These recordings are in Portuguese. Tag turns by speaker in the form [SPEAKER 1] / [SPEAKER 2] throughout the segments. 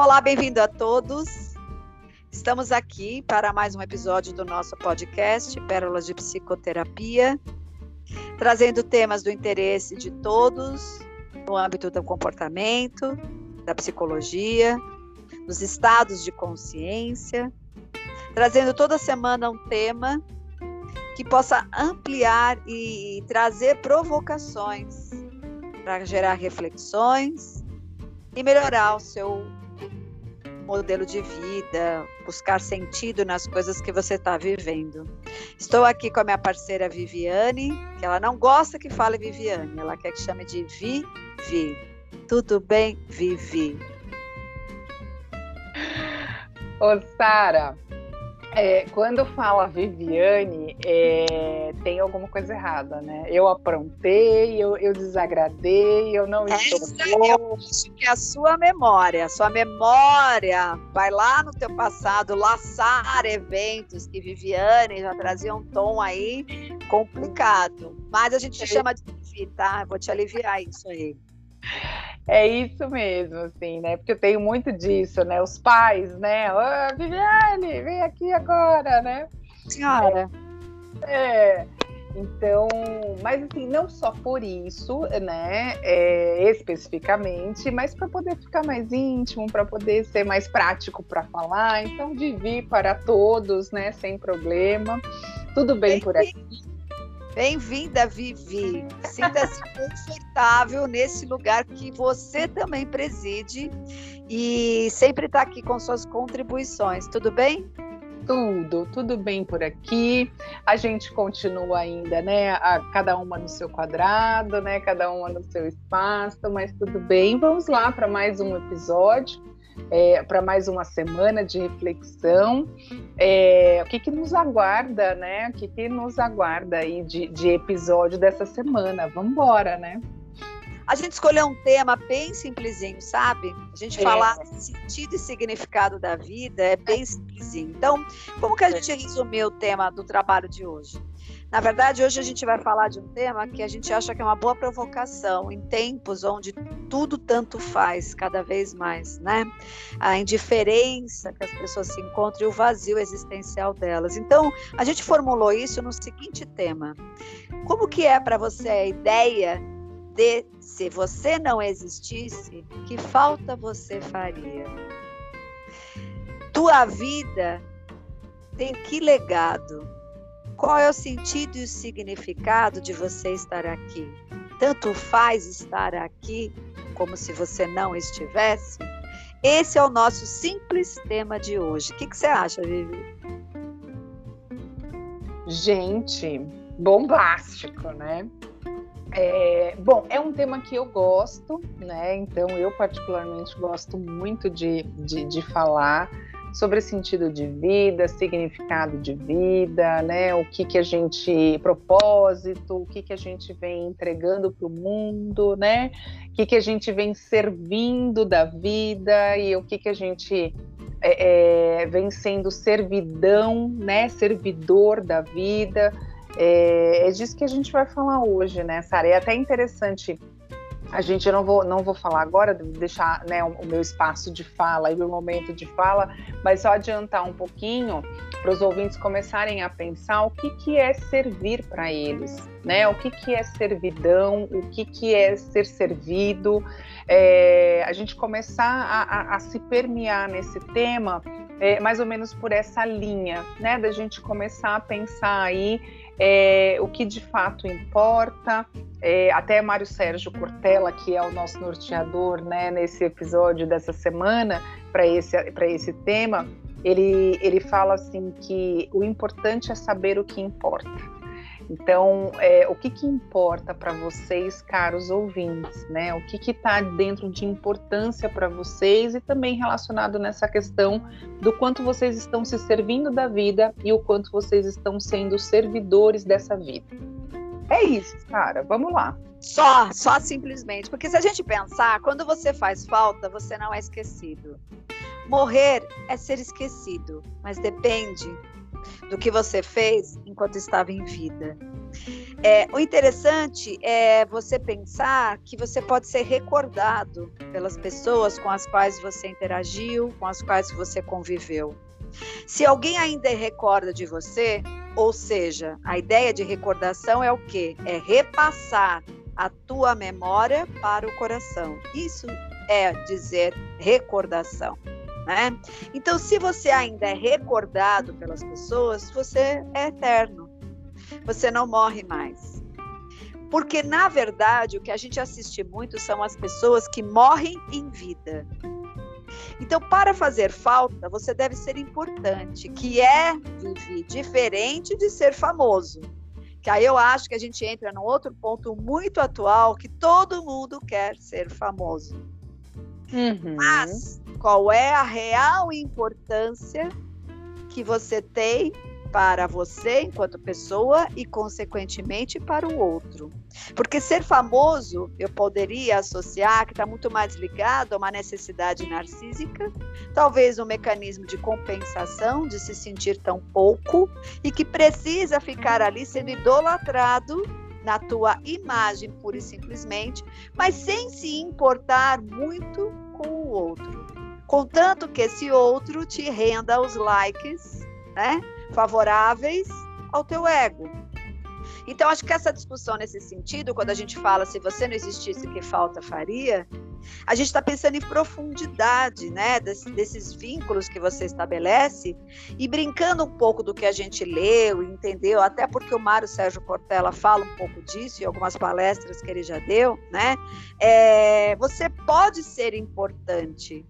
[SPEAKER 1] Olá, bem-vindo a todos. Estamos aqui para mais um episódio do nosso podcast Pérolas de Psicoterapia, trazendo temas do interesse de todos no âmbito do comportamento, da psicologia, dos estados de consciência, trazendo toda semana um tema que possa ampliar e trazer provocações para gerar reflexões e melhorar o seu modelo de vida, buscar sentido nas coisas que você está vivendo. Estou aqui com a minha parceira Viviane, que ela não gosta que fale Viviane, ela quer que chame de Vivi. Tudo bem, Vivi?
[SPEAKER 2] Ô, Sara, é, quando fala Viviane, é, tem alguma coisa errada, né? Eu aprontei, eu, eu desagradei, eu não estou
[SPEAKER 1] Eu acho que é a sua memória, a sua memória vai lá no teu passado laçar eventos que Viviane já trazia um tom aí complicado. Mas a gente é. chama de Vivi, tá? Vou te aliviar isso aí.
[SPEAKER 2] É isso mesmo, assim, né? Porque eu tenho muito disso, né? Os pais, né? Ô, Viviane, vem aqui agora, né?
[SPEAKER 1] Senhora.
[SPEAKER 2] É. Então, mas assim, não só por isso, né, é, especificamente, mas para poder ficar mais íntimo, para poder ser mais prático para falar. Então, divi para todos, né, sem problema. Tudo bem por aqui?
[SPEAKER 1] Bem-vinda, Vivi. Sinta-se confortável nesse lugar que você também preside e sempre está aqui com suas contribuições. Tudo bem?
[SPEAKER 2] Tudo, tudo bem por aqui. A gente continua ainda, né? A, cada uma no seu quadrado, né? Cada uma no seu espaço, mas tudo bem. Vamos lá para mais um episódio é, para mais uma semana de reflexão. É, o que, que nos aguarda, né? O que, que nos aguarda aí de, de episódio dessa semana? Vamos embora, né?
[SPEAKER 1] A gente escolheu um tema bem simplesinho, sabe? A gente é. falar sentido e significado da vida é bem simplesinho. Então, como que a gente resumiu o tema do trabalho de hoje? Na verdade, hoje a gente vai falar de um tema que a gente acha que é uma boa provocação em tempos onde tudo tanto faz cada vez mais, né? A indiferença que as pessoas se encontram e o vazio existencial delas. Então, a gente formulou isso no seguinte tema: Como que é para você a ideia de se você não existisse, que falta você faria? Tua vida tem que legado? Qual é o sentido e o significado de você estar aqui? Tanto faz estar aqui como se você não estivesse? Esse é o nosso simples tema de hoje. O que, que você acha, Vivi?
[SPEAKER 2] Gente, bombástico, né? É, bom, é um tema que eu gosto, né? Então, eu particularmente gosto muito de, de, de falar sobre sentido de vida, significado de vida, né? O que que a gente propósito, o que que a gente vem entregando para o mundo, né? O que que a gente vem servindo da vida e o que que a gente é, é, vem sendo servidão, né? Servidor da vida. É, é disso que a gente vai falar hoje, né, Sara? É até interessante a gente eu não vou não vou falar agora, deixar né, o, meu espaço de fala e o momento de fala, mas só adiantar um pouquinho para os ouvintes começarem a pensar o que, que é servir para eles, né? O que, que é servidão, o que, que é ser servido, é, a gente começar a, a, a se permear nesse tema é, mais ou menos por essa linha, né? Da gente começar a pensar aí é, o que de fato importa. É, até Mário Sérgio Cortella, que é o nosso norteador né, nesse episódio dessa semana para esse, esse tema, ele, ele fala assim que o importante é saber o que importa. Então, é, o que, que importa para vocês, caros ouvintes, né? O que está dentro de importância para vocês e também relacionado nessa questão do quanto vocês estão se servindo da vida e o quanto vocês estão sendo servidores dessa vida. É isso, cara. Vamos lá.
[SPEAKER 1] Só, só simplesmente. Porque se a gente pensar, quando você faz falta, você não é esquecido. Morrer é ser esquecido, mas depende do que você fez enquanto estava em vida. É, o interessante é você pensar que você pode ser recordado pelas pessoas com as quais você interagiu, com as quais você conviveu. Se alguém ainda recorda de você, ou seja, a ideia de recordação é o quê? É repassar a tua memória para o coração. Isso é dizer recordação. Né? Então, se você ainda é recordado pelas pessoas, você é eterno. Você não morre mais. Porque, na verdade, o que a gente assiste muito são as pessoas que morrem em vida. Então, para fazer falta, você deve ser importante, que é, Vivi, diferente de ser famoso. Que aí eu acho que a gente entra num outro ponto muito atual, que todo mundo quer ser famoso. Uhum. Mas qual é a real importância que você tem para você enquanto pessoa e, consequentemente, para o outro. Porque ser famoso, eu poderia associar que está muito mais ligado a uma necessidade narcísica, talvez um mecanismo de compensação, de se sentir tão pouco, e que precisa ficar ali sendo idolatrado na tua imagem, pura e simplesmente, mas sem se importar muito com o outro. Contanto que esse outro te renda os likes, né? favoráveis ao teu ego. Então, acho que essa discussão nesse sentido, quando a gente fala se você não existisse, que falta faria, a gente está pensando em profundidade, né, desses, desses vínculos que você estabelece e brincando um pouco do que a gente leu entendeu, até porque o Mário Sérgio Cortella fala um pouco disso em algumas palestras que ele já deu, né? É, você pode ser importante,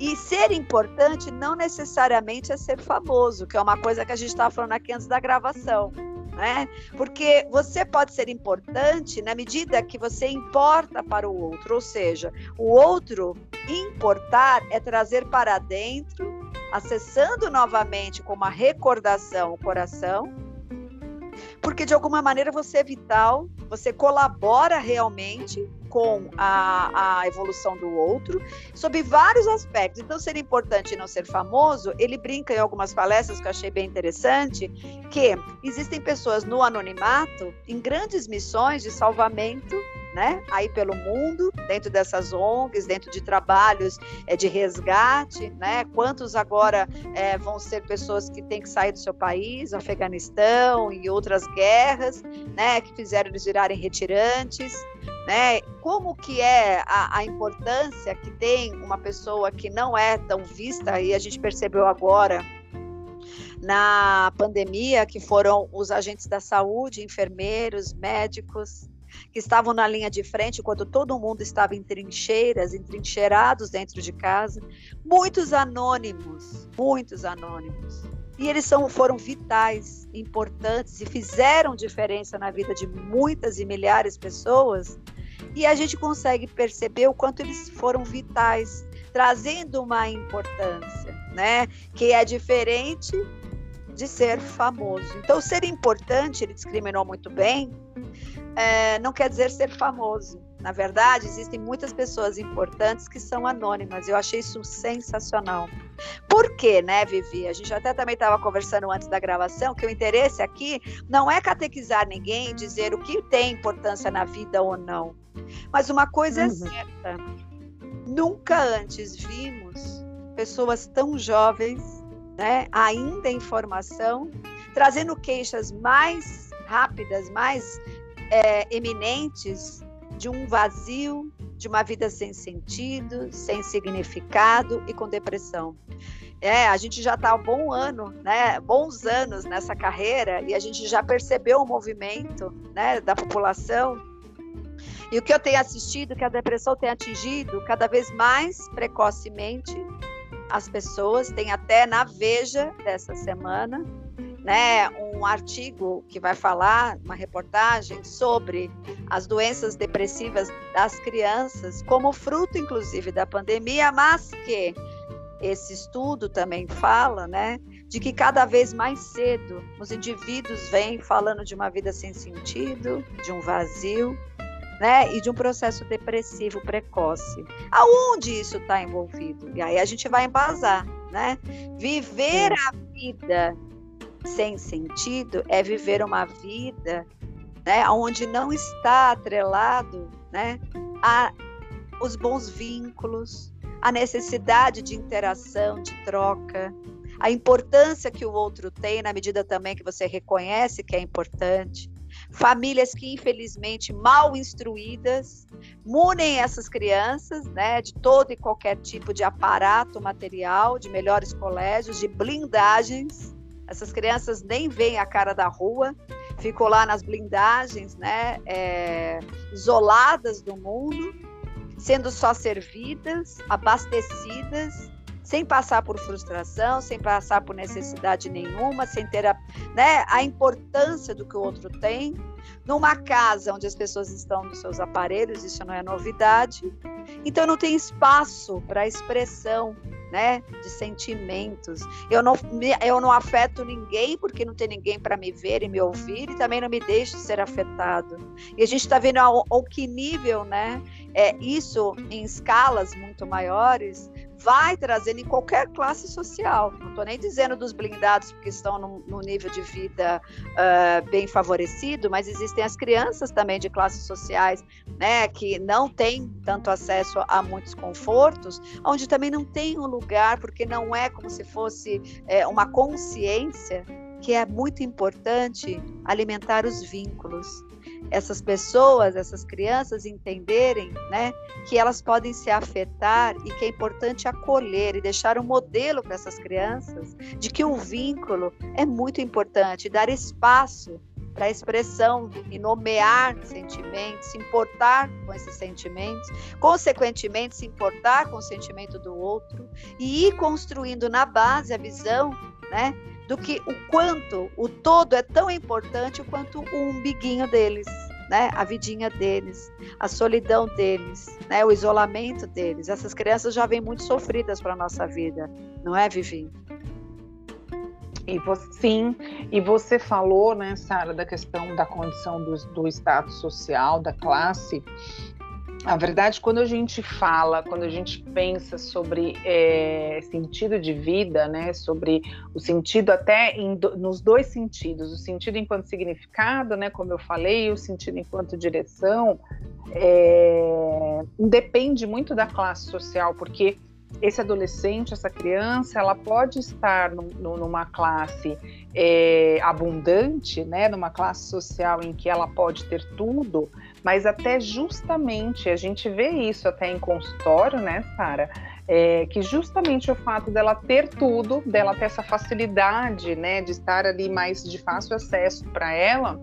[SPEAKER 1] e ser importante não necessariamente é ser famoso, que é uma coisa que a gente estava falando aqui antes da gravação. Né? Porque você pode ser importante na medida que você importa para o outro, ou seja, o outro importar é trazer para dentro, acessando novamente com uma recordação o coração, porque de alguma maneira você é vital, você colabora realmente com a, a evolução do outro, sob vários aspectos. Então, ser importante e não ser famoso, ele brinca em algumas palestras que eu achei bem interessante, que existem pessoas no anonimato em grandes missões de salvamento né? Aí pelo mundo, dentro dessas ONGs, dentro de trabalhos é, de resgate, né? Quantos agora é, vão ser pessoas que têm que sair do seu país, Afeganistão e outras guerras, né? Que fizeram eles virarem retirantes, né? Como que é a, a importância que tem uma pessoa que não é tão vista e a gente percebeu agora na pandemia, que foram os agentes da saúde, enfermeiros, médicos, que estavam na linha de frente quando todo mundo estava em trincheiras, entrincheirados dentro de casa, muitos anônimos, muitos anônimos. E eles são, foram vitais, importantes e fizeram diferença na vida de muitas e milhares de pessoas. E a gente consegue perceber o quanto eles foram vitais, trazendo uma importância, né? Que é diferente de ser famoso. Então, ser importante, ele discriminou muito bem, é, não quer dizer ser famoso. Na verdade, existem muitas pessoas importantes que são anônimas. Eu achei isso sensacional. Por quê, né, Vivi? A gente até também estava conversando antes da gravação que o interesse aqui não é catequizar ninguém, dizer o que tem importância na vida ou não. Mas uma coisa é uhum. é certa: nunca antes vimos pessoas tão jovens, né, ainda em formação, trazendo queixas mais rápidas, mais é, eminentes de um vazio, de uma vida sem sentido, sem significado e com depressão. É, a gente já está há um bom ano, né, bons anos nessa carreira e a gente já percebeu o movimento né, da população. E o que eu tenho assistido, que a depressão tem atingido cada vez mais precocemente as pessoas, tem até na Veja dessa semana, né, um artigo que vai falar, uma reportagem sobre as doenças depressivas das crianças, como fruto, inclusive, da pandemia, mas que esse estudo também fala, né, de que cada vez mais cedo os indivíduos vêm falando de uma vida sem sentido, de um vazio, né, e de um processo depressivo precoce. Aonde isso está envolvido? E aí a gente vai embasar, né? Viver a vida sem sentido é viver uma vida né, onde não está atrelado né, a os bons vínculos, a necessidade de interação, de troca, a importância que o outro tem na medida também que você reconhece que é importante. Famílias que infelizmente mal instruídas munem essas crianças, né, de todo e qualquer tipo de aparato material, de melhores colégios, de blindagens. Essas crianças nem veem a cara da rua, ficam lá nas blindagens, né, é, isoladas do mundo, sendo só servidas, abastecidas sem passar por frustração, sem passar por necessidade nenhuma, sem ter a, né, a importância do que o outro tem. Numa casa onde as pessoas estão nos seus aparelhos, isso não é novidade. Então não tem espaço para expressão, né, de sentimentos. Eu não, eu não afeto ninguém porque não tem ninguém para me ver e me ouvir e também não me deixo ser afetado. E a gente está vendo ao, ao que nível, né, é, isso em escalas muito maiores vai trazendo em qualquer classe social. Não estou nem dizendo dos blindados porque estão num, nível de vida uh, bem favorecido, mas existem as crianças também de classes sociais, né, que não têm tanto acesso a muitos confortos, onde também não tem um lugar porque não é como se fosse é, uma consciência que é muito importante alimentar os vínculos essas pessoas, essas crianças entenderem, né, que elas podem se afetar e que é importante acolher e deixar um modelo para essas crianças de que o vínculo é muito importante, dar espaço para expressão e nomear sentimentos, se importar com esses sentimentos, consequentemente se importar com o sentimento do outro e ir construindo na base a visão, né, do que o quanto o todo é tão importante quanto o umbiguinho deles, né? A vidinha deles, a solidão deles, né? O isolamento deles. Essas crianças já vêm muito sofridas para nossa vida, não é, Vivi?
[SPEAKER 2] E você, sim, e você falou, né, Sara, da questão da condição do, do status social, da classe. A verdade, quando a gente fala, quando a gente pensa sobre é, sentido de vida, né, sobre o sentido até do, nos dois sentidos, o sentido enquanto significado, né, como eu falei, e o sentido enquanto direção, é, depende muito da classe social, porque esse adolescente, essa criança, ela pode estar numa classe é, abundante, né, numa classe social em que ela pode ter tudo, mas até justamente a gente vê isso até em consultório, né, Sara? É, que justamente o fato dela ter tudo, dela ter essa facilidade, né, de estar ali mais de fácil acesso para ela,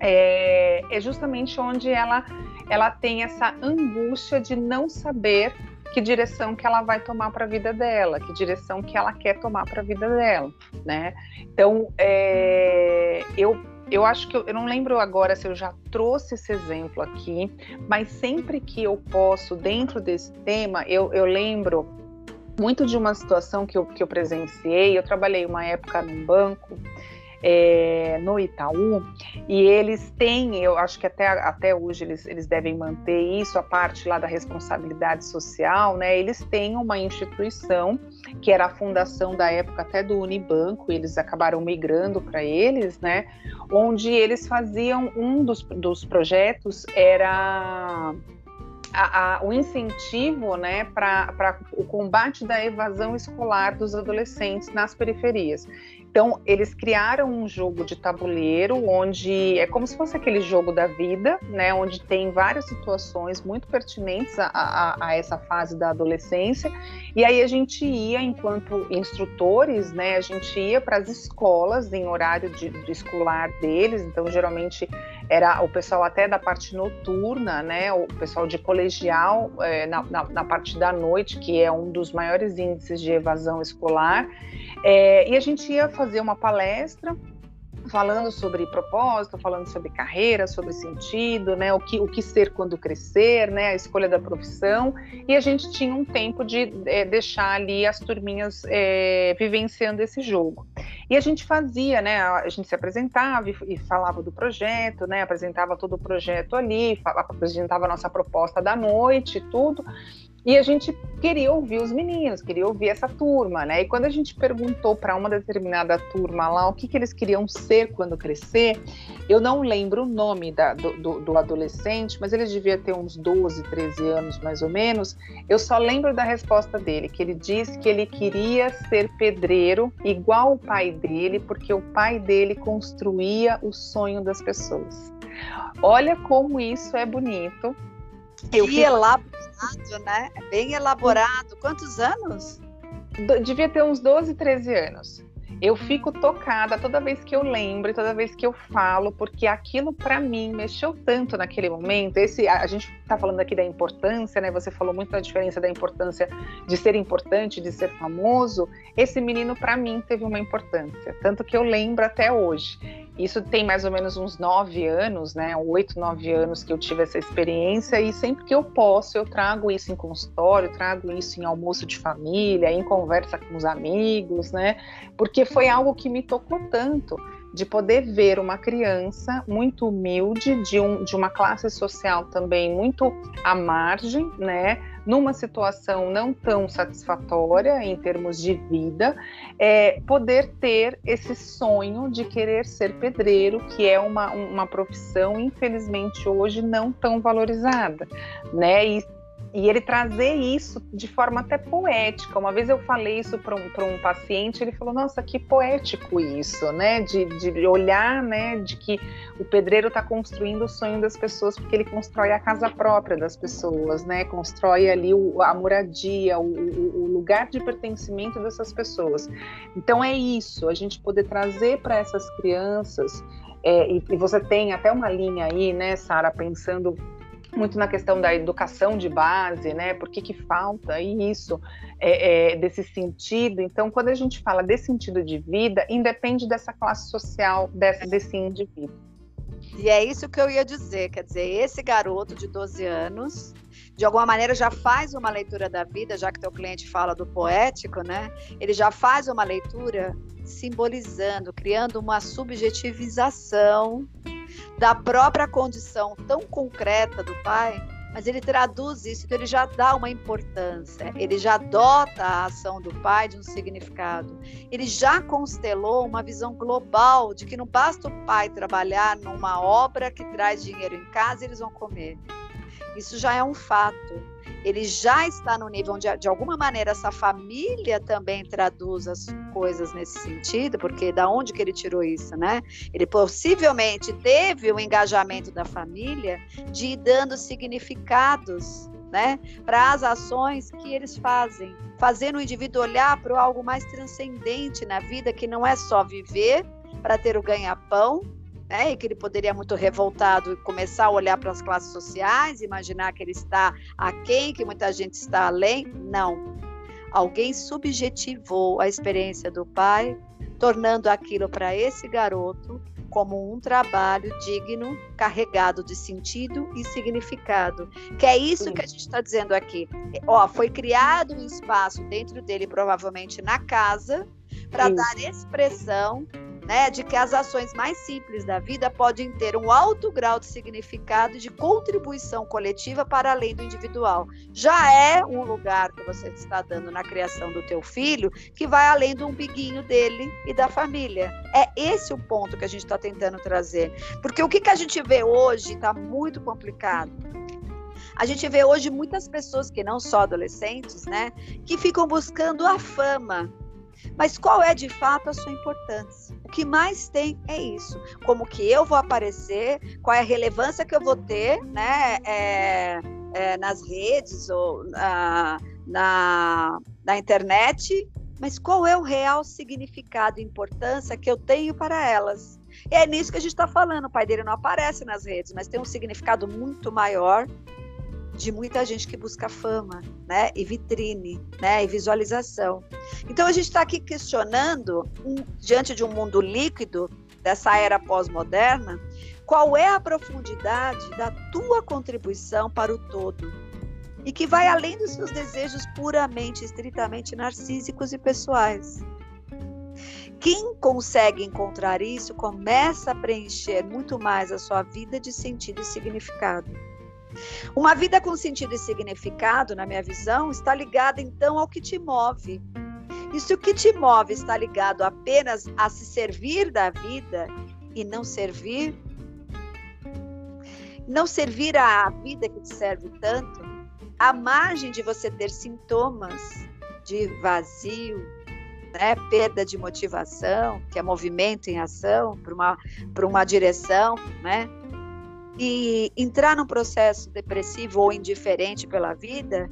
[SPEAKER 2] é, é justamente onde ela ela tem essa angústia de não saber que direção que ela vai tomar para a vida dela, que direção que ela quer tomar para a vida dela, né? Então, é, eu eu acho que eu, eu, não lembro agora se eu já trouxe esse exemplo aqui, mas sempre que eu posso, dentro desse tema, eu, eu lembro muito de uma situação que eu, que eu presenciei. Eu trabalhei uma época num banco é, no Itaú, e eles têm, eu acho que até, até hoje eles, eles devem manter isso, a parte lá da responsabilidade social, né? Eles têm uma instituição que era a fundação da época até do Unibanco, eles acabaram migrando para eles, né? Onde eles faziam um dos, dos projetos era a, a, o incentivo né, para o combate da evasão escolar dos adolescentes nas periferias. Então, eles criaram um jogo de tabuleiro onde é como se fosse aquele jogo da vida, né? Onde tem várias situações muito pertinentes a, a, a essa fase da adolescência. E aí a gente ia, enquanto instrutores, né? A gente ia para as escolas em horário de, de escolar deles. Então, geralmente era o pessoal até da parte noturna, né? O pessoal de colegial é, na, na, na parte da noite, que é um dos maiores índices de evasão escolar. É, e a gente ia fazer uma palestra falando sobre propósito, falando sobre carreira, sobre sentido, né, o que, o que ser quando crescer, né, a escolha da profissão, e a gente tinha um tempo de é, deixar ali as turminhas é, vivenciando esse jogo. E a gente fazia, né, a gente se apresentava e, e falava do projeto, né, apresentava todo o projeto ali, apresentava a nossa proposta da noite, tudo, E a gente queria ouvir os meninos, queria ouvir essa turma, né? E quando a gente perguntou para uma determinada turma lá o que, que eles queriam ser quando crescer, eu não lembro o nome da, do, do, do, adolescente, mas ele devia ter uns 12, 13 anos mais ou menos. Eu só lembro da resposta dele, que ele disse que ele queria ser pedreiro igual o pai dele, porque o pai dele construía o sonho das pessoas. Olha como isso é bonito.
[SPEAKER 1] Eu que fico... elaborado, né? Bem elaborado. Quantos anos?
[SPEAKER 2] Devia ter uns 12, 13 anos. Eu fico tocada toda vez que eu lembro, toda vez que eu falo, porque aquilo para mim mexeu tanto naquele momento. Esse, a, a gente está falando aqui da importância, né? Você falou muito da diferença da importância de ser importante, de ser famoso. Esse menino para mim teve uma importância, tanto que eu lembro até hoje. Isso tem mais ou menos uns nove anos, né? Oito, nove anos que eu tive essa experiência e sempre que eu posso eu trago isso em consultório, trago isso em almoço de família, em conversa com os amigos, né? Porque foi algo que me tocou tanto de poder ver uma criança muito humilde, de, um, de uma classe social também muito à margem, né? numa situação não tão satisfatória em termos de vida, é, poder ter esse sonho de querer ser pedreiro, que é uma, uma profissão, infelizmente, hoje não tão valorizada, né? E e ele trazer isso de forma até poética. Uma vez eu falei isso para um, um paciente, ele falou: Nossa, que poético isso, né? De, de olhar, né? De que o pedreiro está construindo o sonho das pessoas, porque ele constrói a casa própria das pessoas, né? Constrói ali o, a moradia, o, o, o lugar de pertencimento dessas pessoas. Então é isso, a gente poder trazer para essas crianças. É, e, e você tem até uma linha aí, né, Sara, pensando muito na questão da educação de base, né? Por que, que falta isso, é, é, desse sentido? Então, quando a gente fala desse sentido de vida, independe dessa classe social, desse, desse indivíduo.
[SPEAKER 1] E é isso que eu ia dizer, quer dizer, esse garoto de 12 anos, de alguma maneira já faz uma leitura da vida, já que teu cliente fala do poético, né? Ele já faz uma leitura simbolizando, criando uma subjetivização da própria condição tão concreta do pai, mas ele traduz isso, então ele já dá uma importância, ele já dota a ação do pai de um significado. Ele já constelou uma visão global de que não basta o pai trabalhar numa obra que traz dinheiro em casa e eles vão comer. Isso já é um fato ele já está no nível onde, de alguma maneira, essa família também traduz as coisas nesse sentido, porque da onde que ele tirou isso, né? Ele possivelmente teve o engajamento da família de ir dando significados né, para as ações que eles fazem, fazendo o indivíduo olhar para algo mais transcendente na vida, que não é só viver para ter o ganha-pão, né, e que ele poderia muito revoltado começar a olhar para as classes sociais, imaginar que ele está aquém, que muita gente está além. Não. Alguém subjetivou a experiência do pai, tornando aquilo para esse garoto como um trabalho digno, carregado de sentido e significado. Que é isso Sim. que a gente está dizendo aqui. Ó, foi criado um espaço dentro dele, provavelmente na casa, para dar expressão né, de que as ações mais simples da vida podem ter um alto grau de significado e de contribuição coletiva para além do individual. Já é um lugar que você está dando na criação do teu filho que vai além do umbiguinho dele e da família. É esse o ponto que a gente está tentando trazer. Porque o que, que a gente vê hoje está muito complicado. A gente vê hoje muitas pessoas que não só adolescentes, né, que ficam buscando a fama, mas qual é de fato a sua importância? O que mais tem é isso. Como que eu vou aparecer, qual é a relevância que eu vou ter né, é, é, nas redes ou na, na, internet, mas qual é o real significado e importância que eu tenho para elas? E é nisso que a gente está falando. O pai dele não aparece nas redes, mas tem um significado muito maior de muita gente que busca fama, né, e vitrine, né, e visualização. Então a gente está aqui questionando, um, diante de um mundo líquido dessa era pós-moderna, qual é a profundidade da tua contribuição para o todo e que vai além dos seus desejos puramente, estritamente narcísicos e pessoais. Quem consegue encontrar isso começa a preencher muito mais a sua vida de sentido e significado. Uma vida com sentido e significado, na minha visão, está ligada então ao que te move. E se o que te move está ligado apenas a se servir da vida e não servir, não servir à vida que te serve tanto, à margem de você ter sintomas de vazio, né, perda de motivação, que é movimento em ação para uma, uma direção, né? E entrar num processo depressivo ou indiferente pela vida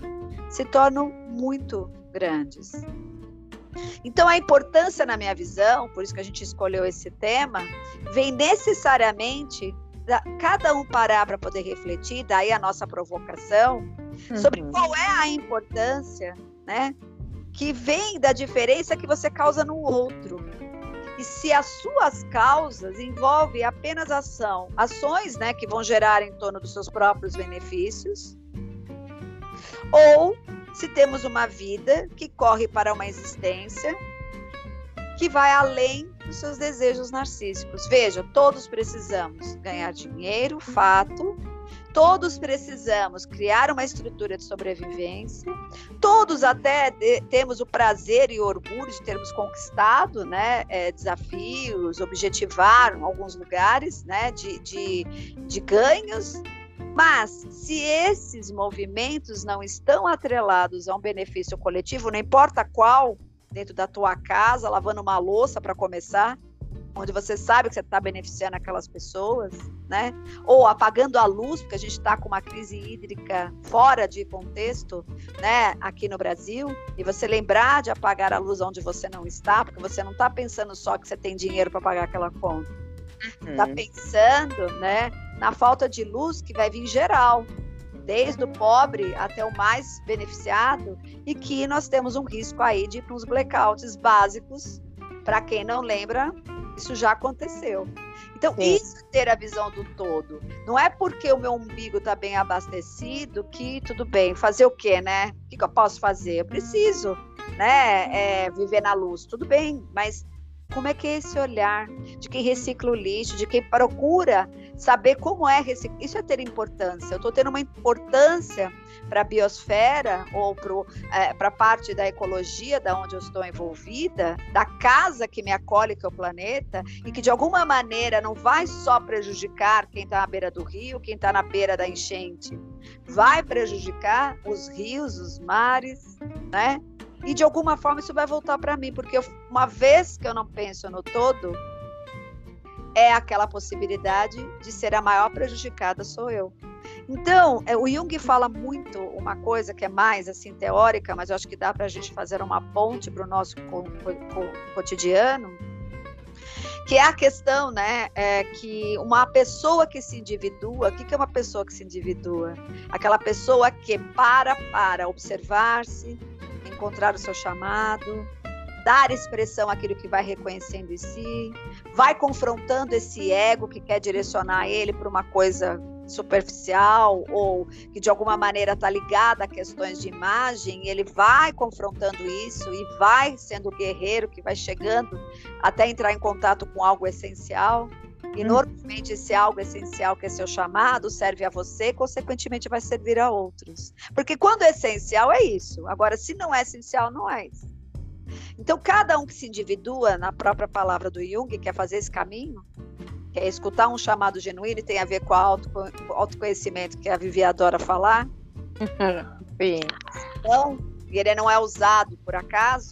[SPEAKER 1] se tornam muito grandes. Então, a importância, na minha visão, por isso que a gente escolheu esse tema, vem necessariamente da, cada um parar para poder refletir, daí a nossa provocação, uhum. sobre qual é a importância, né? Que vem da diferença que você causa no outro. E se as suas causas envolvem apenas ação, ações né, que vão gerar em torno dos seus próprios benefícios, ou se temos uma vida que corre para uma existência que vai além dos seus desejos narcísicos. Veja, todos precisamos ganhar dinheiro, fato. Todos precisamos criar uma estrutura de sobrevivência. Todos até de, temos o prazer e orgulho de termos conquistado né, é, desafios, objetivar alguns lugares né, de, de, de ganhos. Mas se esses movimentos não estão atrelados a um benefício coletivo, não importa qual, dentro da tua casa, lavando uma louça para começar, onde você sabe que você está beneficiando aquelas pessoas, né? Ou apagando a luz, porque a gente está com uma crise hídrica fora de contexto, né? Aqui no Brasil, e você lembrar de apagar a luz onde você não está, porque você não está pensando só que você tem dinheiro para pagar aquela conta. Está uhum. pensando, né? Na falta de luz que vai vir geral, desde o pobre até o mais beneficiado, e que nós temos um risco aí de ir para uns blackouts básicos. Para quem não lembra, isso já aconteceu. Então, Sim. isso é ter a visão do todo. Não é porque o meu umbigo está bem abastecido que tudo bem. Fazer o quê, né? O que, que eu posso fazer? Eu preciso, né? É, viver na luz. Tudo bem, mas como é que é esse olhar de quem recicla o lixo, de quem procura saber como é reciclar? Isso é ter importância. Eu estou tendo uma importância para a biosfera ou para é, a parte da ecologia da onde eu estou envolvida, da casa que me acolhe, que é o planeta, e que de alguma maneira não vai só prejudicar quem está na beira do rio, quem está na beira da enchente, vai prejudicar os rios, os mares, né? E de alguma forma isso vai voltar para mim, porque eu, uma vez que eu não penso no todo, é aquela possibilidade de ser a maior prejudicada sou eu. Então, é, o Jung fala muito uma coisa que é mais assim teórica, mas eu acho que dá para a gente fazer uma ponte para o nosso co co cotidiano, que é a questão, né, é que uma pessoa que se individua, o que, que é uma pessoa que se individua? Aquela pessoa que para para observar-se, encontrar o seu chamado, dar expressão àquilo que vai reconhecendo em si, vai confrontando esse ego que quer direcionar ele para uma coisa superficial ou que de alguma maneira está ligada a questões de imagem, ele vai confrontando isso e vai sendo guerreiro que vai chegando até entrar em contato com algo essencial. E uhum. normalmente esse algo essencial que é seu chamado serve a você, consequentemente vai servir a outros. Porque quando é essencial é isso. Agora, se não é essencial, não é isso. Então, cada um que se individua na própria palavra do Jung, quer fazer esse caminho, quer escutar um chamado genuíno e tem a ver com o autoconhecimento que a Vivi adora falar. Sim. Então, ele não é usado por acaso,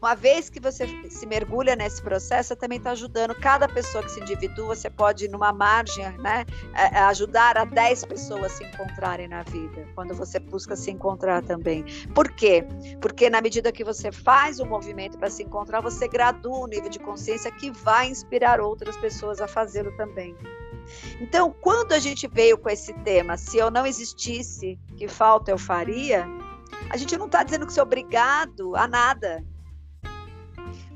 [SPEAKER 1] uma vez que você se mergulha nesse processo, você também está ajudando cada pessoa que se individua, você pode, numa margem, né, ajudar a 10 pessoas a se encontrarem na vida, quando você busca se encontrar também. Por quê? Porque na medida que você faz o um movimento para se encontrar, você gradua o nível de consciência que vai inspirar outras pessoas a fazê-lo também. Então, quando a gente veio com esse tema, se eu não existisse, que falta eu faria, a gente não está dizendo que você é obrigado a nada.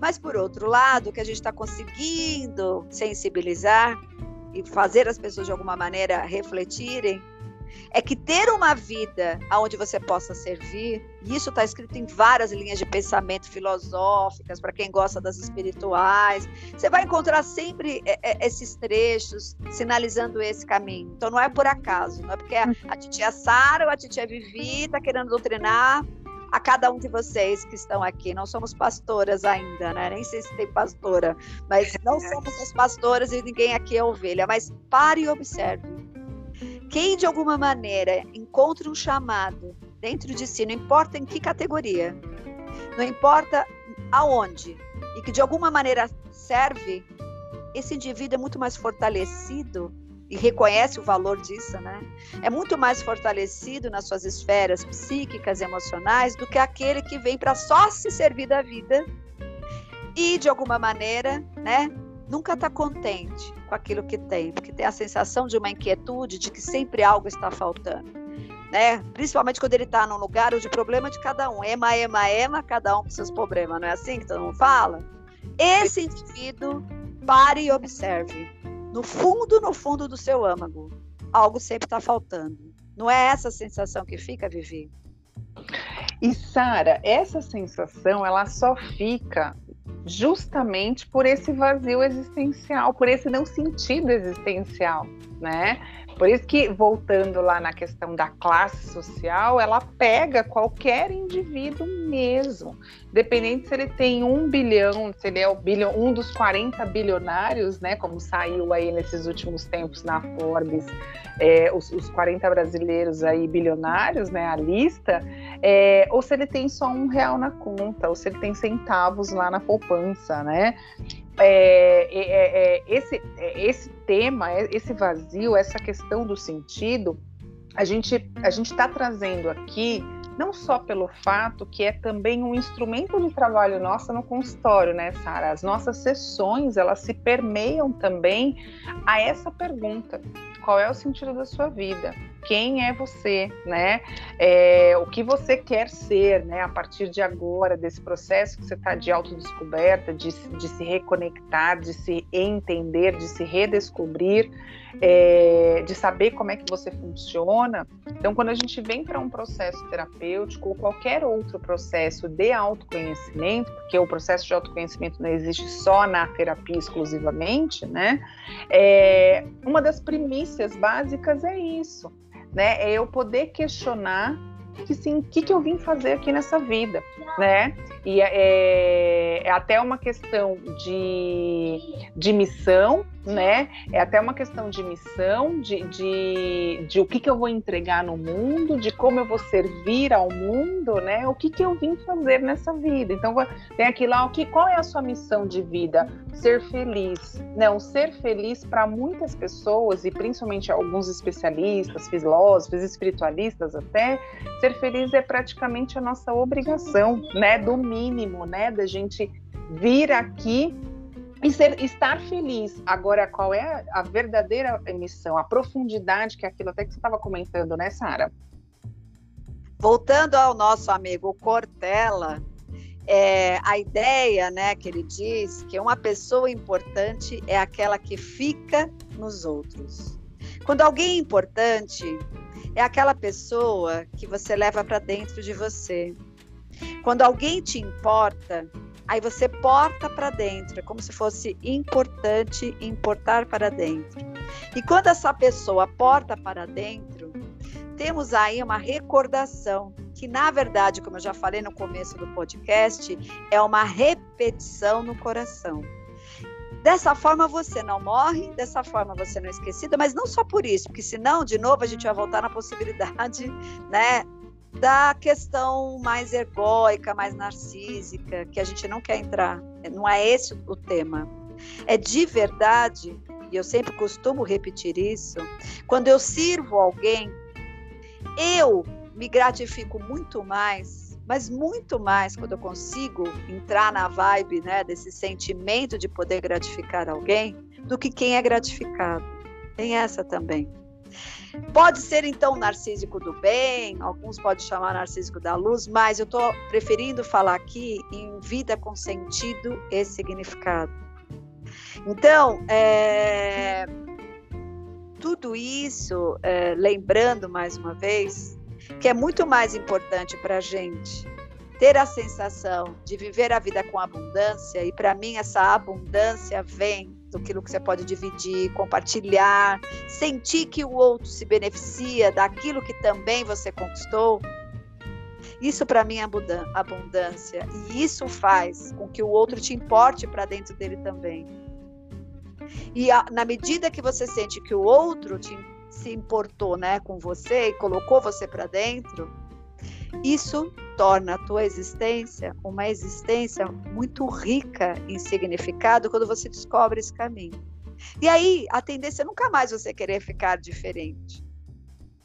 [SPEAKER 1] Mas, por outro lado, que a gente está conseguindo sensibilizar e fazer as pessoas, de alguma maneira, refletirem, é que ter uma vida onde você possa servir, e isso está escrito em várias linhas de pensamento filosóficas, para quem gosta das espirituais, você vai encontrar sempre é, é, esses trechos sinalizando esse caminho. Então não é por acaso, não é porque a, a titia Sara ou a titia Vivi está querendo doutrinar a cada um de vocês que estão aqui. Não somos pastoras ainda, né? Nem sei se tem pastora, mas não somos as pastoras e ninguém aqui é ovelha. Mas pare e observe quem de alguma maneira encontre um chamado dentro de si, não importa em que categoria, não importa aonde, e que de alguma maneira serve, esse indivíduo é muito mais fortalecido e reconhece o valor disso, né? É muito mais fortalecido nas suas esferas psíquicas e emocionais do que aquele que vem para só se servir da vida e de alguma maneira, né, nunca está contente com aquilo que tem, porque tem a sensação de uma inquietude de que sempre algo está faltando. Né? Principalmente quando ele está num lugar onde o problema é de cada um. Ema, ema, ema, cada um com seus problemas. Não é assim que todo mundo fala? Esse indivíduo, pare e observe. No fundo, no fundo do seu âmago, algo sempre está faltando. Não é essa sensação que fica, Vivi?
[SPEAKER 2] E Sara, essa sensação ela só fica justamente por esse vazio existencial, por esse não sentido existencial, né? Por isso que, voltando lá na questão da classe social, ela pega qualquer indivíduo mesmo, dependente se ele tem um bilhão, se ele é bilhão, um dos 40 bilionários, né? Como saiu aí nesses últimos tempos na Forbes, é, os, os 40 brasileiros aí bilionários, né? A lista, é, ou se ele tem só um real na conta, ou se ele tem centavos lá na poupança, né? É, é, é, esse, é, esse tema, é, esse vazio, essa questão do sentido, a gente a gente está trazendo aqui não só pelo fato que é também um instrumento de trabalho nosso no consultório, né, Sara? As nossas sessões elas se permeiam também a essa pergunta: qual é o sentido da sua vida? Quem é você, né? É, o que você quer ser, né? A partir de agora, desse processo que você está de autodescoberta, de, de se reconectar, de se entender, de se redescobrir, é, de saber como é que você funciona. Então, quando a gente vem para um processo terapêutico ou qualquer outro processo de autoconhecimento, porque o processo de autoconhecimento não existe só na terapia exclusivamente, né? É, uma das premissas básicas é isso né? É eu poder questionar que sim, o que, que eu vim fazer aqui nessa vida, né? E é, é, até uma questão de, de missão, né? É até uma questão de missão, de, de, de o que, que eu vou entregar no mundo, de como eu vou servir ao mundo, né? O que, que eu vim fazer nessa vida. Então, tem aqui lá, qual é a sua missão de vida? Ser feliz. Não, ser feliz para muitas pessoas, e principalmente alguns especialistas, filósofos, espiritualistas até, ser feliz é praticamente a nossa obrigação, né? Do mínimo, né? Da gente vir aqui e ser, estar feliz. Agora, qual é a verdadeira missão, a profundidade que é aquilo até que você estava comentando, né, Sara?
[SPEAKER 1] Voltando ao nosso amigo Cortella, é, a ideia, né, que ele diz que uma pessoa importante é aquela que fica nos outros. Quando alguém é importante é aquela pessoa que você leva para dentro de você. Quando alguém te importa, Aí você porta para dentro, é como se fosse importante importar para dentro. E quando essa pessoa porta para dentro, temos aí uma recordação, que na verdade, como eu já falei no começo do podcast, é uma repetição no coração. Dessa forma você não morre, dessa forma você não é esquecida, mas não só por isso, porque senão, de novo, a gente vai voltar na possibilidade, né, da questão mais egóica, mais narcísica, que a gente não quer entrar. Não é esse o tema. É de verdade, e eu sempre costumo repetir isso, quando eu sirvo alguém, eu me gratifico muito mais, mas muito mais quando eu consigo entrar na vibe né, desse sentimento de poder gratificar alguém, do que quem é gratificado. Tem essa também. Pode ser então narcísico do bem, alguns podem chamar narcísico da luz, mas eu estou preferindo falar aqui em vida com sentido e significado. Então, é... tudo isso, é, lembrando mais uma vez, que é muito mais importante para a gente ter a sensação de viver a vida com abundância, e para mim essa abundância vem do que você pode dividir, compartilhar, sentir que o outro se beneficia daquilo que também você conquistou. Isso para mim é abundância, e isso faz com que o outro te importe para dentro dele também. E a, na medida que você sente que o outro te, se importou né, com você e colocou você para dentro, isso torna a tua existência uma existência muito rica em significado quando você descobre esse caminho. E aí, a tendência é nunca mais você querer ficar diferente.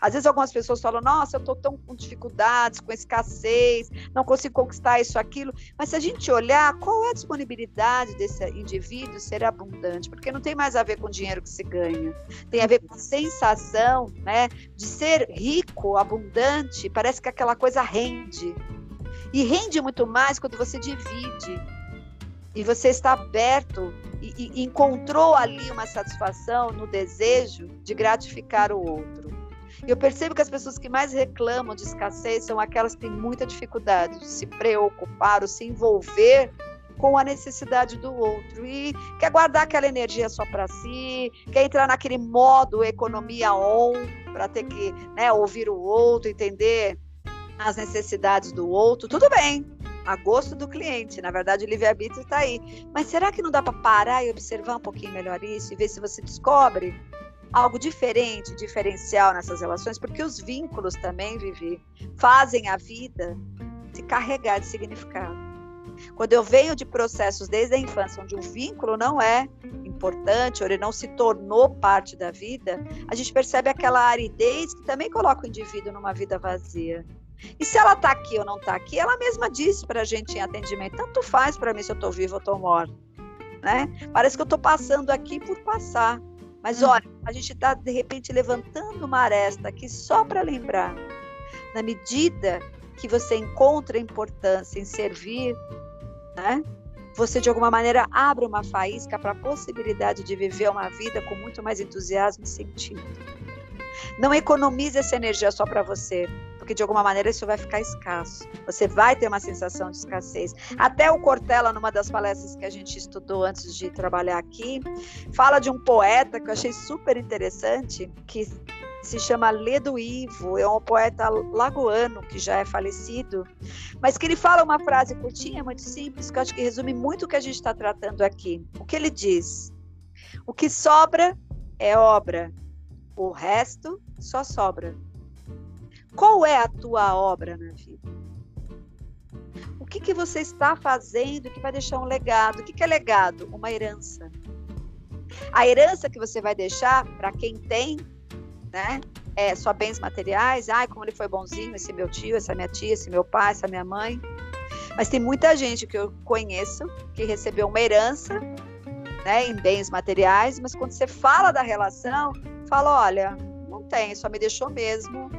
[SPEAKER 1] Às vezes algumas pessoas falam, nossa, eu estou tão com dificuldades, com escassez, não consigo conquistar isso, aquilo. Mas se a gente olhar, qual é a disponibilidade desse indivíduo ser abundante? Porque não tem mais a ver com o dinheiro que se ganha. Tem a ver com a sensação né, de ser rico, abundante. Parece que aquela coisa rende. E rende muito mais quando você divide. E você está aberto e, e encontrou ali uma satisfação no desejo de gratificar o outro. Eu percebo que as pessoas que mais reclamam de escassez são aquelas que têm muita dificuldade de se preocupar ou se envolver com a necessidade do outro e quer guardar aquela energia só para si, quer entrar naquele modo economia on para ter que né, ouvir o outro, entender as necessidades do outro. Tudo bem, a gosto do cliente. Na verdade, o livre-arbítrio está aí. Mas será que não dá para parar e observar um pouquinho melhor isso e ver se você descobre algo diferente, diferencial nessas relações, porque os vínculos também, Vivi, fazem a vida se carregar de significado. Quando eu venho de processos desde a infância, onde o vínculo não é importante, ou ele não se tornou parte da vida, a gente percebe aquela aridez que também coloca o indivíduo numa vida vazia. E se ela está aqui ou não está aqui, ela mesma disse para a gente em atendimento: tanto faz para mim se eu estou viva ou estou morta. Né? Parece que eu estou passando aqui por passar. Mas hum. olha, a gente está de repente levantando uma aresta aqui só para lembrar. Na medida que você encontra importância em servir, né? Você de alguma maneira abre uma faísca para a possibilidade de viver uma vida com muito mais entusiasmo e sentido. Não economize essa energia só para você, porque de alguma maneira isso vai ficar escasso. Você vai ter uma sensação de escassez. Até o Cortella, numa das palestras que a gente estudou antes de trabalhar aqui, fala de um poeta que eu achei super interessante, que se chama Ledo Ivo, é um poeta lagoano que já é falecido, mas que ele fala uma frase curtinha, muito simples, que eu acho que resume muito o que a gente está tratando aqui. O que ele diz? O que sobra é obra, o resto só sobra. Qual é a tua obra na vida? O que, que você está fazendo que vai deixar um legado? O que, que é legado? Uma herança. A herança que você vai deixar para quem tem, né? É só bens materiais. Ai, como ele foi bonzinho, esse meu tio, essa minha tia, esse meu pai, essa minha mãe. Mas tem muita gente que eu conheço que recebeu uma herança, né, em bens materiais, mas quando você fala da relação, fala, olha, não tem, só me deixou mesmo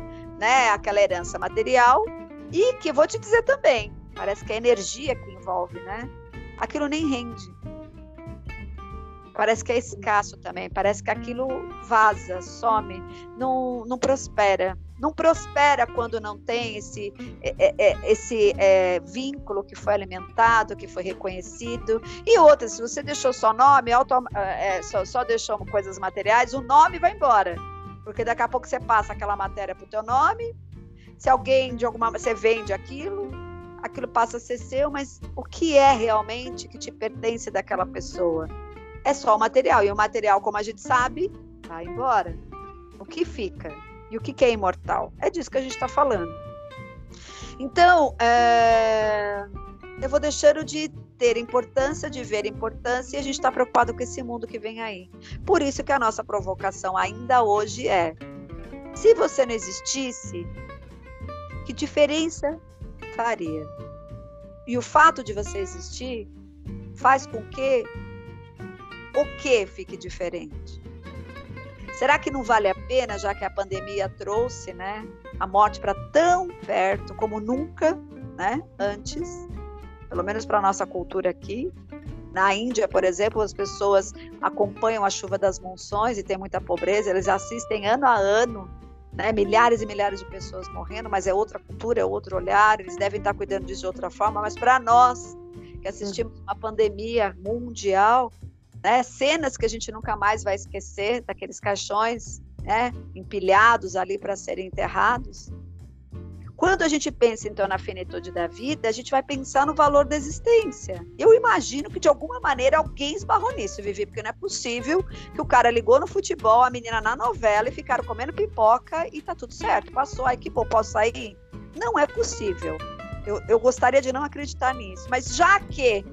[SPEAKER 1] né, aquela herança material e que vou te dizer também, parece que a energia que envolve, né? Aquilo nem rende. Parece que é escasso também, parece que aquilo vaza, some, não, não prospera. Não prospera quando não tem esse, é, é, é, esse é, vínculo que foi alimentado, que foi reconhecido. E outra, se você deixou só nome, auto, é, só, só deixou coisas materiais, o nome vai embora porque daqui a pouco você passa aquela matéria para o teu nome, se alguém de alguma você vende aquilo, aquilo passa a ser seu, mas o que é realmente que te pertence daquela pessoa? É só o material, e o material, como a gente sabe, vai embora. O que fica? E o que é imortal? É disso que a gente está falando. Então, é... eu vou deixando de ter importância, de ver importância, e a gente está preocupado com esse mundo que vem aí. Por isso que a nossa provocação ainda hoje é: se você não existisse, que diferença faria? E o fato de você existir faz com que o que fique diferente? Será que não vale a pena, já que a pandemia trouxe, né, a morte para tão perto como nunca, né, antes? Pelo menos para a nossa cultura aqui, Na Índia, por exemplo, as pessoas acompanham a chuva das monções e tem muita pobreza, eles assistem ano a ano, né, milhares e milhares de pessoas morrendo, mas é outra cultura, é outro olhar, eles devem estar cuidando disso de outra forma, mas para nós que assistimos uma pandemia mundial, né, cenas que a gente nunca mais vai esquecer, daqueles caixões né, empilhados ali para serem enterrados, quando a gente pensa, então, na finitude da vida, a gente vai pensar no valor da existência. Eu imagino que, de alguma maneira, alguém esbarrou nisso, Vivi, porque não é possível que o cara ligou no futebol, a menina na novela e ficaram comendo pipoca e tá tudo certo. Passou, ai que bom, posso sair? Não é possível. Eu, eu gostaria de não acreditar nisso. Mas já que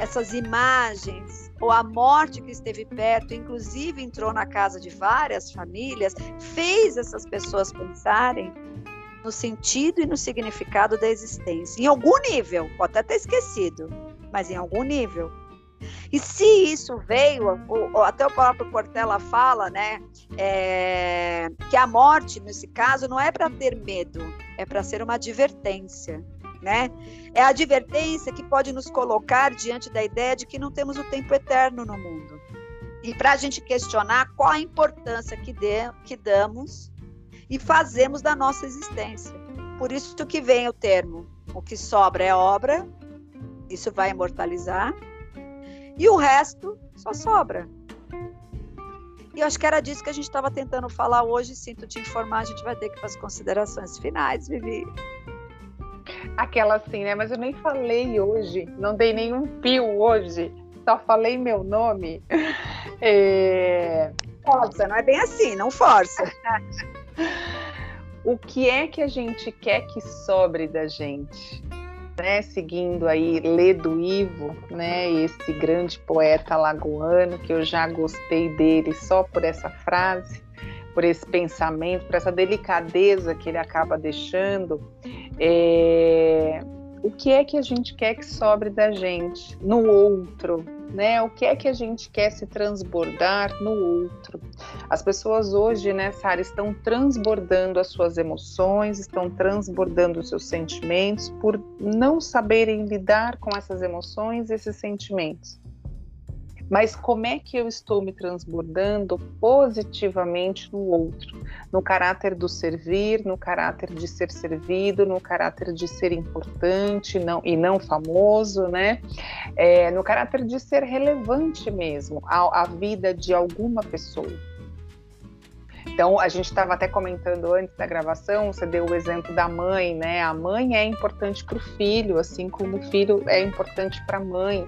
[SPEAKER 1] essas imagens ou a morte que esteve perto, inclusive entrou na casa de várias famílias, fez essas pessoas pensarem no sentido e no significado da existência. Em algum nível, pode até ter esquecido, mas em algum nível. E se isso veio, até o próprio Cortella fala, né, é, que a morte, nesse caso, não é para ter medo, é para ser uma advertência. Né? É a advertência que pode nos colocar diante da ideia de que não temos o tempo eterno no mundo. E para a gente questionar qual a importância que, de, que damos e fazemos da nossa existência. Por isso que vem o termo: o que sobra é obra, isso vai imortalizar, e o resto só sobra. E eu acho que era disso que a gente estava tentando falar hoje. Sinto te informar, a gente vai ter que fazer considerações finais, Vivi.
[SPEAKER 2] Aquela assim, né? Mas eu nem falei hoje, não dei nenhum pio hoje, só falei meu nome.
[SPEAKER 1] É... Força, não é bem assim, não força.
[SPEAKER 2] o que é que a gente quer que sobre da gente? Né, seguindo aí Ledo Ivo, né, esse grande poeta lagoano, que eu já gostei dele só por essa frase, por esse pensamento, por essa delicadeza que ele acaba deixando. É, o que é que a gente quer que sobre da gente no outro, né? O que é que a gente quer se transbordar no outro? As pessoas hoje, né, Sara, estão transbordando as suas emoções, estão transbordando os seus sentimentos por não saberem lidar com essas emoções, esses sentimentos mas como é que eu estou me transbordando positivamente no outro, no caráter do servir, no caráter de ser servido, no caráter de ser importante não, e não famoso, né? É, no caráter de ser relevante mesmo à, à vida de alguma pessoa. Então, a gente estava até comentando antes da gravação, você deu o exemplo da mãe, né? A mãe é importante para o filho, assim como o filho é importante para a mãe.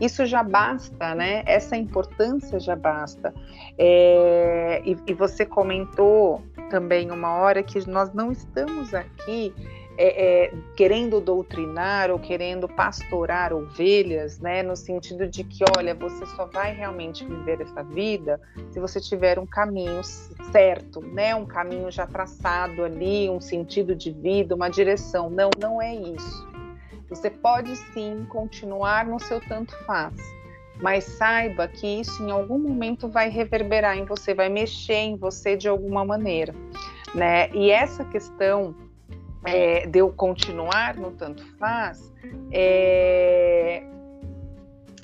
[SPEAKER 2] Isso já basta, né? Essa importância já basta. É, e, e, você comentou também uma hora que nós não estamos aqui é, é, querendo doutrinar ou querendo pastorar ovelhas, né? No sentido de que, olha, você só vai realmente viver essa vida se você tiver um caminho certo, né? Um caminho já traçado ali, um sentido de vida, uma direção. Não, não é isso. Você pode sim continuar no seu tanto faz, mas saiba que isso em algum momento vai reverberar em você, vai mexer em você de alguma maneira, né? E essa questão é, de eu continuar no tanto faz é,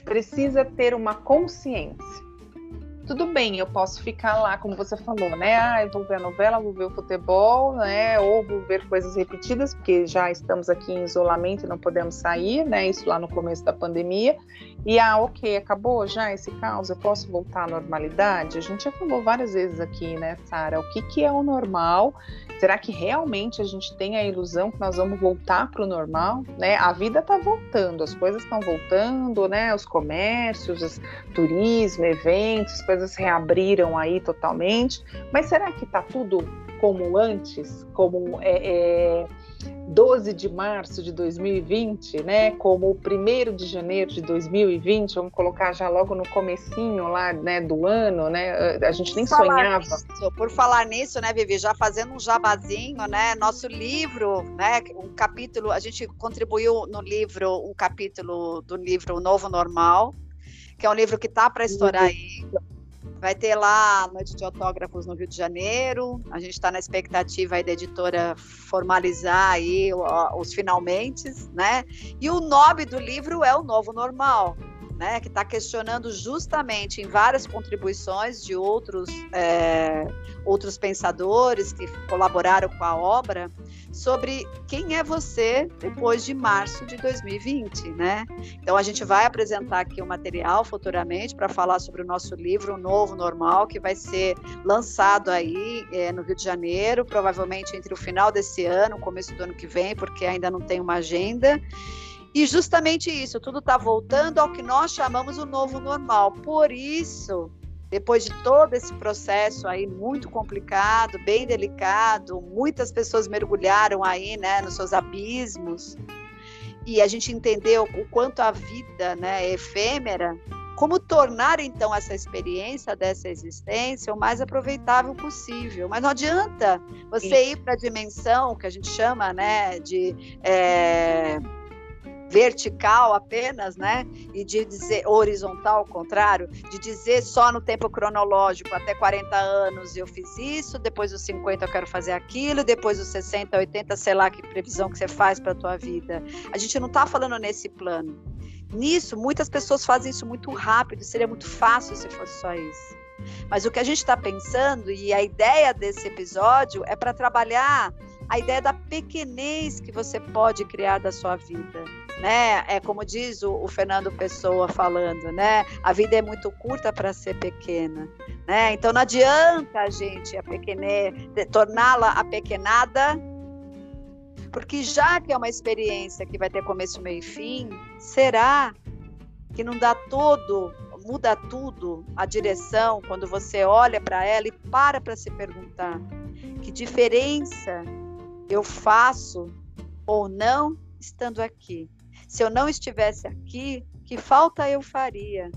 [SPEAKER 2] precisa ter uma consciência tudo bem, eu posso ficar lá, como você falou, né? Ah, eu vou ver a novela, vou ver o futebol, né? Ou vou ver coisas repetidas, porque já estamos aqui em isolamento e não podemos sair, né? Isso lá no começo da pandemia. E ah, ok, acabou já esse caos, eu posso voltar à normalidade? A gente já falou várias vezes aqui, né, Sara? O que, que é o normal? Será que realmente a gente tem a ilusão que nós vamos voltar para o normal? Né? A vida está voltando, as coisas estão voltando, né? Os comércios, turismo, eventos, coisas reabriram aí totalmente. Mas será que está tudo como antes? Como é, é 12 de março de 2020, né, como o 1 de janeiro de 2020, vamos colocar já logo no comecinho lá, né, do ano, né, a gente nem sonhava.
[SPEAKER 1] Nisso, por falar nisso, né, Vivi, já fazendo um jabazinho, né, nosso livro, né, um capítulo, a gente contribuiu no livro, um capítulo do livro Novo Normal, que é um livro que tá para estourar aí, Vai ter lá a noite de autógrafos no Rio de Janeiro. A gente está na expectativa aí da editora formalizar aí os finalmente, né? E o nome do livro é o Novo Normal. Né, que está questionando justamente em várias contribuições de outros, é, outros pensadores que colaboraram com a obra, sobre quem é você depois de março de 2020, né? Então a gente vai apresentar aqui o material futuramente para falar sobre o nosso livro o Novo Normal, que vai ser lançado aí é, no Rio de Janeiro, provavelmente entre o final desse ano, começo do ano que vem, porque ainda não tem uma agenda. E justamente isso, tudo está voltando ao que nós chamamos o novo normal. Por isso, depois de todo esse processo aí muito complicado, bem delicado, muitas pessoas mergulharam aí, né, nos seus abismos, e a gente entendeu o quanto a vida, né, é efêmera, como tornar então essa experiência dessa existência o mais aproveitável possível. Mas não adianta você ir para a dimensão que a gente chama, né, de é vertical apenas, né? E de dizer horizontal, ao contrário, de dizer só no tempo cronológico, até 40 anos eu fiz isso, depois dos 50 eu quero fazer aquilo, depois dos 60, 80, sei lá que previsão que você faz para a tua vida. A gente não está falando nesse plano. Nisso, muitas pessoas fazem isso muito rápido, seria muito fácil se fosse só isso. Mas o que a gente está pensando, e a ideia desse episódio, é para trabalhar a ideia da pequenez que você pode criar da sua vida né? É como diz o, o, Fernando Pessoa falando, né? A vida é muito curta para ser pequena, né? Então não adianta a gente a torná-la apequenada, porque já que é uma experiência que vai ter começo, meio e fim, será que não dá todo, muda tudo a direção quando você olha para ela e para para se perguntar que diferença eu faço ou não estando aqui? Se eu não estivesse aqui, que falta eu faria?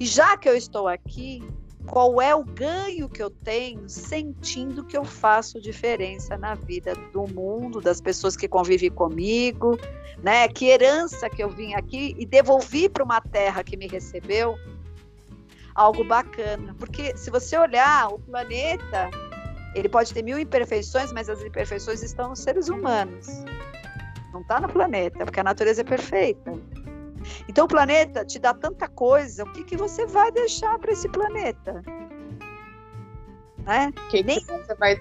[SPEAKER 1] E já que eu estou aqui, qual é o ganho que eu tenho sentindo que eu faço diferença na vida do mundo, das pessoas que convivem comigo, né? Que herança que eu vim aqui e devolvi para uma terra que me recebeu? Algo bacana, porque se você olhar o planeta, ele pode ter mil imperfeições, mas as imperfeições estão nos seres humanos não está no planeta, porque a natureza é perfeita. Então o planeta te dá tanta coisa, o que, que você vai deixar para esse planeta? Né?
[SPEAKER 2] Que Nem, que você vai...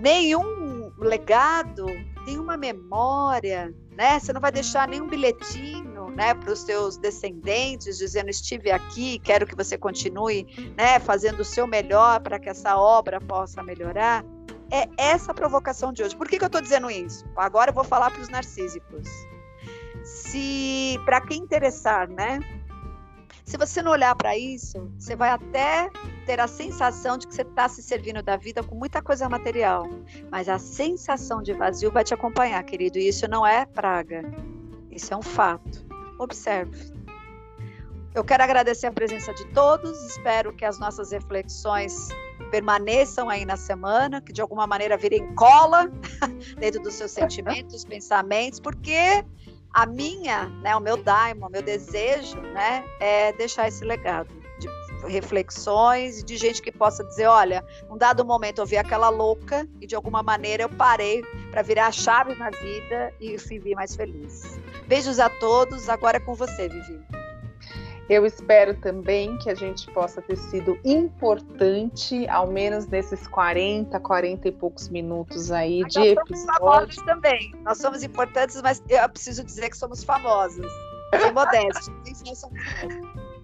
[SPEAKER 1] Nenhum legado, nenhuma memória, né? Você não vai deixar nenhum bilhetinho, né, para os seus descendentes, dizendo estive aqui, quero que você continue, né, fazendo o seu melhor para que essa obra possa melhorar é essa provocação de hoje. Por que, que eu estou dizendo isso? Agora eu vou falar para os narcísicos. Se, para quem interessar, né? Se você não olhar para isso, você vai até ter a sensação de que você está se servindo da vida com muita coisa material. Mas a sensação de vazio vai te acompanhar, querido. E isso não é praga. Isso é um fato. Observe. Eu quero agradecer a presença de todos. Espero que as nossas reflexões permaneçam aí na semana, que de alguma maneira virem cola dentro dos seus sentimentos, pensamentos, porque a minha, né, o meu daimon, o meu desejo, né, é deixar esse legado de reflexões de gente que possa dizer, olha, num dado momento eu vi aquela louca e de alguma maneira eu parei para virar a chave na vida e vivi mais feliz. Beijos a todos, agora é com você, Vivi.
[SPEAKER 2] Eu espero também que a gente possa ter sido importante, ao menos nesses 40, 40 e poucos minutos aí
[SPEAKER 1] mas
[SPEAKER 2] de
[SPEAKER 1] nós
[SPEAKER 2] episódio.
[SPEAKER 1] Somos famosos também. Nós somos importantes, mas eu preciso dizer que somos famosos. Sem modéstia. Sem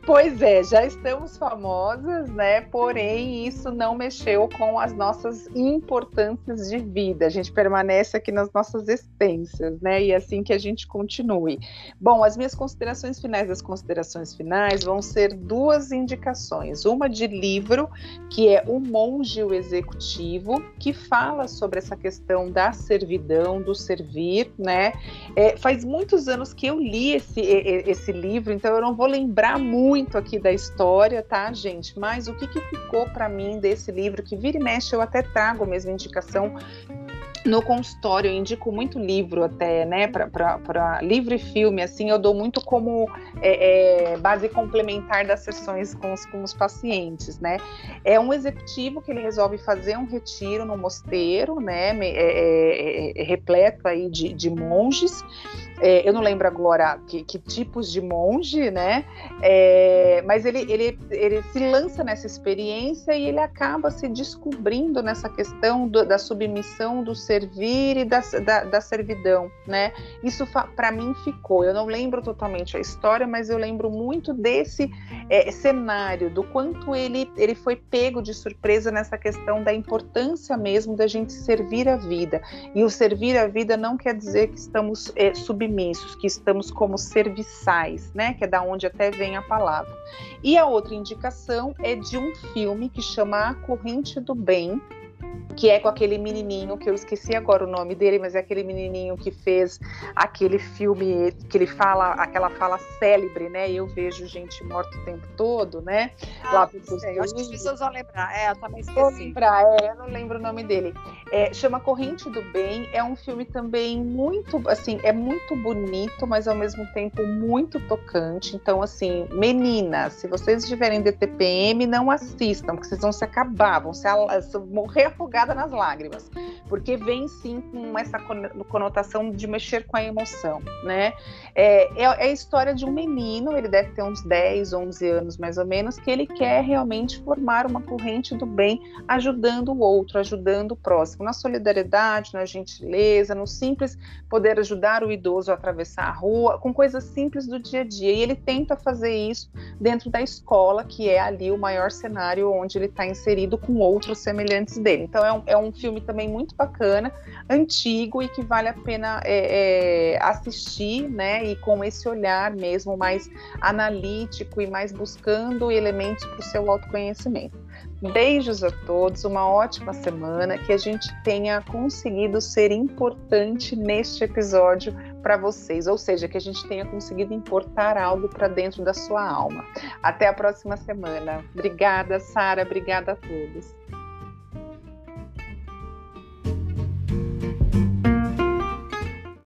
[SPEAKER 2] Pois é, já estamos famosas, né? Porém, isso não mexeu com as nossas importâncias de vida. A gente permanece aqui nas nossas essências, né? E é assim que a gente continue. Bom, as minhas considerações finais, as considerações finais vão ser duas indicações. Uma de livro, que é O Monge o Executivo, que fala sobre essa questão da servidão, do servir, né? É, faz muitos anos que eu li esse, esse livro, então eu não vou lembrar muito muito aqui da história, tá, gente? Mas o que, que ficou para mim desse livro, que vira e mexe, eu até trago mesmo indicação no consultório eu indico muito livro até, né, para livro e filme, assim, eu dou muito como é, é, base complementar das sessões com os, com os pacientes, né. É um executivo que ele resolve fazer um retiro no mosteiro, né, é, é, é, é repleto aí de, de monges, é, eu não lembro agora que, que tipos de monge, né? É, mas ele, ele, ele se lança nessa experiência e ele acaba se descobrindo nessa questão do, da submissão, do servir e da, da, da servidão, né? Isso para mim ficou. Eu não lembro totalmente a história, mas eu lembro muito desse é, cenário, do quanto ele, ele foi pego de surpresa nessa questão da importância mesmo da gente servir a vida. E o servir a vida não quer dizer que estamos é, submissos, que estamos como serviçais, né? Que é da onde até vem a palavra. E a outra indicação é de um filme que chama A Corrente do Bem, que é com aquele menininho que eu esqueci agora o nome dele, mas é aquele menininho que fez aquele filme que ele fala aquela fala célebre, né? Eu vejo gente morta o tempo todo, né?
[SPEAKER 1] Ah, Lá sei, acho que as pessoas vão lembrar. É, eu também esqueci.
[SPEAKER 2] Vou lembrar, é, eu não lembro o nome dele. É, chama Corrente do Bem. É um filme também muito, assim, é muito bonito, mas ao mesmo tempo muito tocante. Então, assim, meninas, se vocês estiverem de TPM, não assistam, porque vocês vão se acabar, vão se morrer afogados nas lágrimas, porque vem sim com essa conotação de mexer com a emoção, né? É, é, é, a história de um menino, ele deve ter uns 10, 11 anos mais ou menos, que ele quer realmente formar uma corrente do bem, ajudando o outro, ajudando o próximo, na solidariedade, na gentileza, no simples poder ajudar o idoso a atravessar a rua, com coisas simples do dia a dia. E ele tenta fazer isso dentro da escola, que é ali o maior cenário onde ele está inserido com outros semelhantes dele. Então é um, é um filme também muito bacana, antigo e que vale a pena é, é, assistir, né? E com esse olhar mesmo mais analítico e mais buscando elementos para o seu autoconhecimento. Beijos a todos, uma ótima semana, que a gente tenha conseguido ser importante neste episódio para vocês, ou seja, que a gente tenha conseguido importar algo para dentro da sua alma. Até a próxima semana. Obrigada, Sara, obrigada a todos.